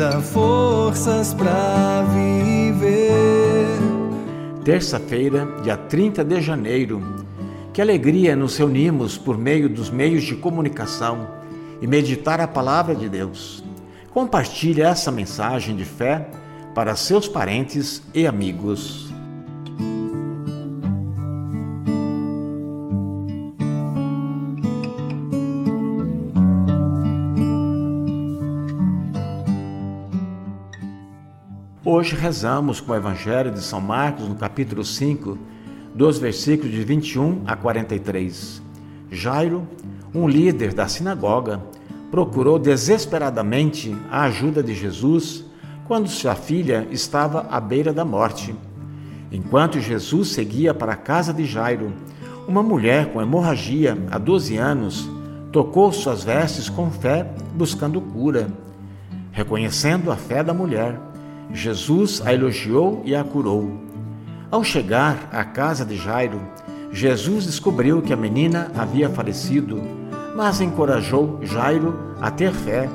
Dá forças para viver. Terça-feira, dia 30 de janeiro. Que alegria nos reunirmos por meio dos meios de comunicação e meditar a palavra de Deus. Compartilhe essa mensagem de fé para seus parentes e amigos. Hoje rezamos com o Evangelho de São Marcos, no capítulo 5, dos versículos de 21 a 43. Jairo, um líder da sinagoga, procurou desesperadamente a ajuda de Jesus quando sua filha estava à beira da morte. Enquanto Jesus seguia para a casa de Jairo, uma mulher com hemorragia há 12 anos tocou suas vestes com fé, buscando cura. Reconhecendo a fé da mulher, Jesus a elogiou e a curou. Ao chegar à casa de Jairo, Jesus descobriu que a menina havia falecido, mas encorajou Jairo a ter fé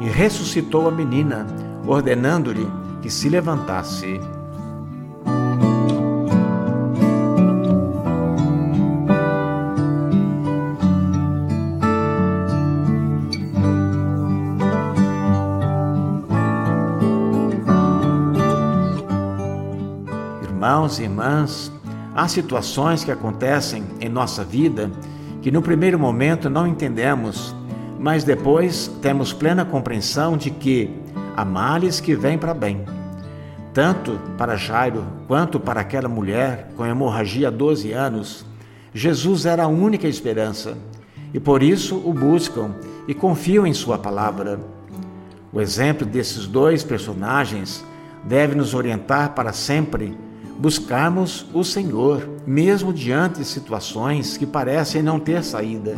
e ressuscitou a menina, ordenando-lhe que se levantasse. Irmãos e irmãs, há situações que acontecem em nossa vida que no primeiro momento não entendemos, mas depois temos plena compreensão de que há males que vêm para bem. Tanto para Jairo quanto para aquela mulher com hemorragia há 12 anos, Jesus era a única esperança e por isso o buscam e confiam em Sua palavra. O exemplo desses dois personagens deve nos orientar para sempre buscarmos o Senhor, mesmo diante de situações que parecem não ter saída.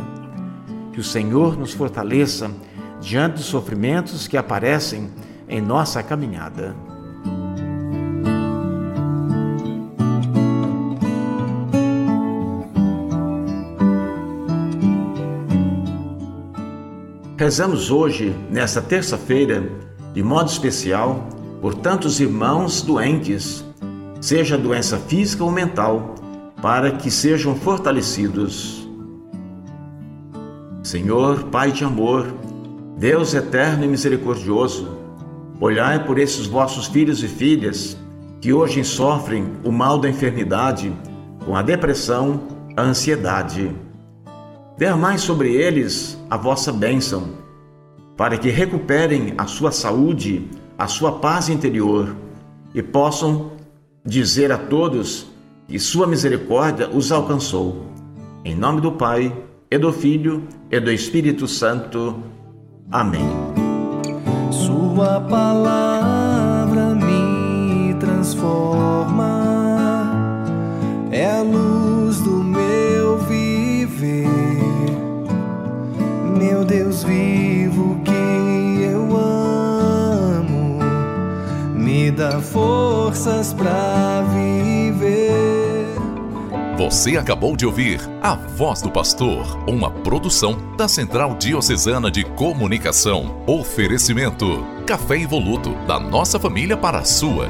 Que o Senhor nos fortaleça diante dos sofrimentos que aparecem em nossa caminhada. Rezamos hoje, nesta terça-feira, de modo especial, por tantos irmãos doentes seja doença física ou mental, para que sejam fortalecidos. Senhor, Pai de amor, Deus eterno e misericordioso, olhai por esses vossos filhos e filhas que hoje sofrem o mal da enfermidade, com a depressão, a ansiedade. Derramai sobre eles a vossa bênção, para que recuperem a sua saúde, a sua paz interior e possam dizer a todos que sua misericórdia os alcançou. Em nome do Pai, e do Filho, e do Espírito Santo. Amém. Sua palavra me transforma, é a luz do meu viver. Meu Deus vivo que me dá forças para viver. Você acabou de ouvir A Voz do Pastor, uma produção da Central Diocesana de Comunicação. Oferecimento: Café Evoluto, da nossa família para a sua.